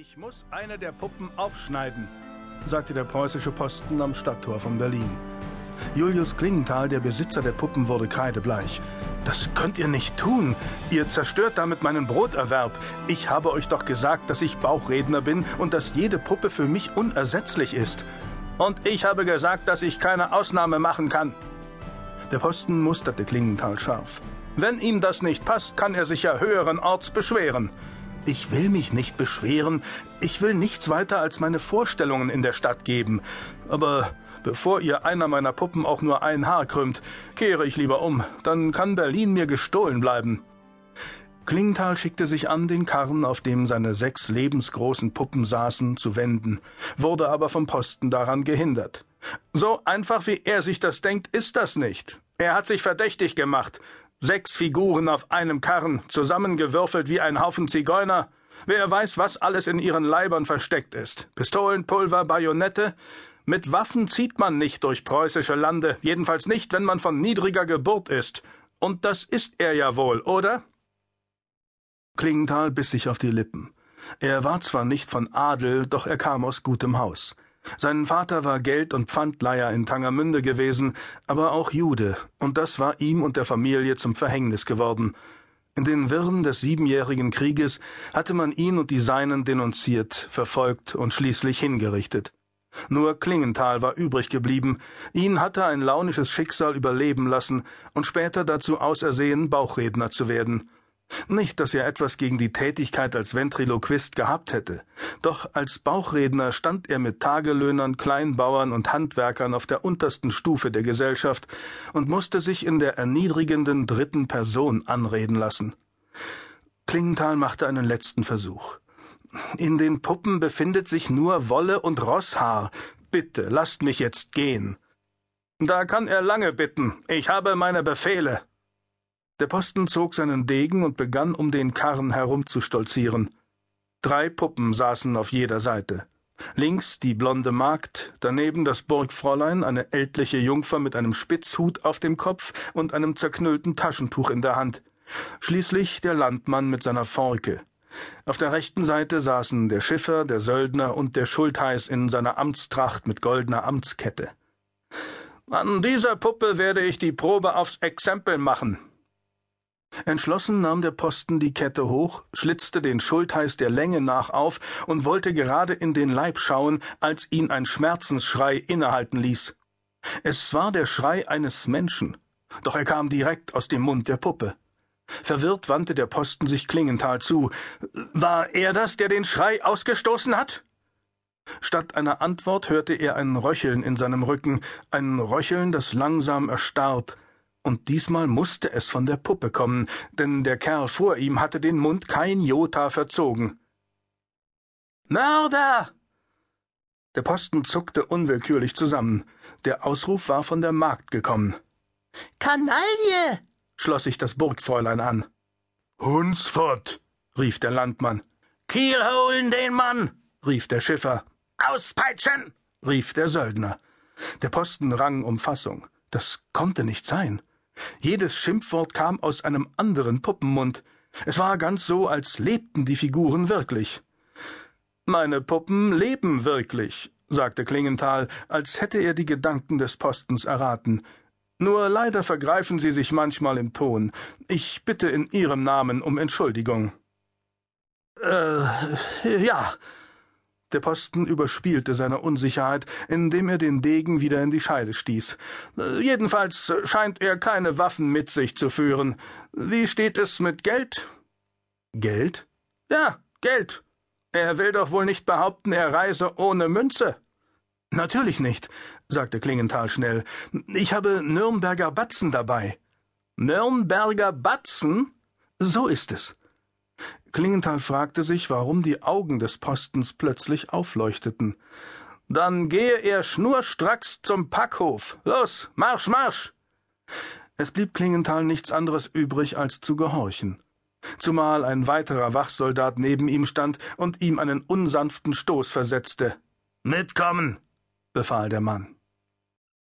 Ich muss eine der Puppen aufschneiden, sagte der preußische Posten am Stadttor von Berlin. Julius Klingenthal, der Besitzer der Puppen, wurde kreidebleich. Das könnt ihr nicht tun. Ihr zerstört damit meinen Broterwerb. Ich habe euch doch gesagt, dass ich Bauchredner bin und dass jede Puppe für mich unersetzlich ist. Und ich habe gesagt, dass ich keine Ausnahme machen kann. Der Posten musterte Klingenthal scharf. Wenn ihm das nicht passt, kann er sich ja höheren Orts beschweren. Ich will mich nicht beschweren, ich will nichts weiter als meine Vorstellungen in der Stadt geben. Aber bevor ihr einer meiner Puppen auch nur ein Haar krümmt, kehre ich lieber um, dann kann Berlin mir gestohlen bleiben. Klingenthal schickte sich an, den Karren, auf dem seine sechs lebensgroßen Puppen saßen, zu wenden, wurde aber vom Posten daran gehindert. So einfach wie er sich das denkt, ist das nicht. Er hat sich verdächtig gemacht. Sechs Figuren auf einem Karren, zusammengewürfelt wie ein Haufen Zigeuner. Wer weiß, was alles in ihren Leibern versteckt ist. Pistolen, Pulver, Bajonette. Mit Waffen zieht man nicht durch preußische Lande, jedenfalls nicht, wenn man von niedriger Geburt ist. Und das ist er ja wohl, oder? Klingenthal biss sich auf die Lippen. Er war zwar nicht von Adel, doch er kam aus gutem Haus. Sein Vater war Geld- und Pfandleiher in Tangermünde gewesen, aber auch Jude, und das war ihm und der Familie zum Verhängnis geworden. In den Wirren des siebenjährigen Krieges hatte man ihn und die Seinen denunziert, verfolgt und schließlich hingerichtet. Nur Klingenthal war übrig geblieben, ihn hatte ein launisches Schicksal überleben lassen und später dazu ausersehen, Bauchredner zu werden. Nicht, dass er etwas gegen die Tätigkeit als Ventriloquist gehabt hätte, doch als Bauchredner stand er mit Tagelöhnern, Kleinbauern und Handwerkern auf der untersten Stufe der Gesellschaft und musste sich in der erniedrigenden dritten Person anreden lassen. Klingenthal machte einen letzten Versuch. In den Puppen befindet sich nur Wolle und Rosshaar. Bitte, lasst mich jetzt gehen. Da kann er lange bitten. Ich habe meine Befehle. Der Posten zog seinen Degen und begann um den Karren herumzustolzieren. Drei Puppen saßen auf jeder Seite. Links die blonde Magd, daneben das Burgfräulein, eine ältliche Jungfer mit einem Spitzhut auf dem Kopf und einem zerknüllten Taschentuch in der Hand. Schließlich der Landmann mit seiner Forke. Auf der rechten Seite saßen der Schiffer, der Söldner und der Schultheiß in seiner Amtstracht mit goldener Amtskette. An dieser Puppe werde ich die Probe aufs Exempel machen, Entschlossen nahm der Posten die Kette hoch, schlitzte den Schultheiß der Länge nach auf und wollte gerade in den Leib schauen, als ihn ein Schmerzensschrei innehalten ließ. Es war der Schrei eines Menschen, doch er kam direkt aus dem Mund der Puppe. Verwirrt wandte der Posten sich Klingenthal zu. War er das, der den Schrei ausgestoßen hat? Statt einer Antwort hörte er ein Röcheln in seinem Rücken, ein Röcheln, das langsam erstarb, und diesmal musste es von der Puppe kommen, denn der Kerl vor ihm hatte den Mund kein Jota verzogen. Mörder! Der Posten zuckte unwillkürlich zusammen. Der Ausruf war von der Magd gekommen. Kanaille! schloss sich das Burgfräulein an. Hunsfort! rief der Landmann. Kiel holen den Mann! rief der Schiffer. Auspeitschen! rief der Söldner. Der Posten rang um Fassung. Das konnte nicht sein. Jedes Schimpfwort kam aus einem anderen Puppenmund. Es war ganz so, als lebten die Figuren wirklich. Meine Puppen leben wirklich, sagte Klingenthal, als hätte er die Gedanken des Postens erraten. Nur leider vergreifen sie sich manchmal im Ton. Ich bitte in Ihrem Namen um Entschuldigung. Äh, ja, der Posten überspielte seine Unsicherheit, indem er den Degen wieder in die Scheide stieß. Jedenfalls scheint er keine Waffen mit sich zu führen. Wie steht es mit Geld? Geld? Ja, Geld. Er will doch wohl nicht behaupten, er reise ohne Münze. Natürlich nicht, sagte Klingenthal schnell. Ich habe Nürnberger Batzen dabei. Nürnberger Batzen? So ist es. Klingenthal fragte sich, warum die Augen des Postens plötzlich aufleuchteten. Dann gehe er schnurstracks zum Packhof. Los, Marsch, Marsch! Es blieb Klingenthal nichts anderes übrig, als zu gehorchen. Zumal ein weiterer Wachsoldat neben ihm stand und ihm einen unsanften Stoß versetzte. Mitkommen! befahl der Mann.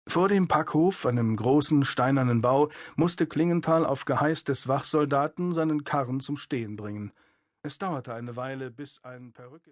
Vor dem Packhof, einem großen steinernen Bau, musste Klingenthal auf Geheiß des Wachsoldaten seinen Karren zum Stehen bringen. Es dauerte eine Weile, bis ein Perücke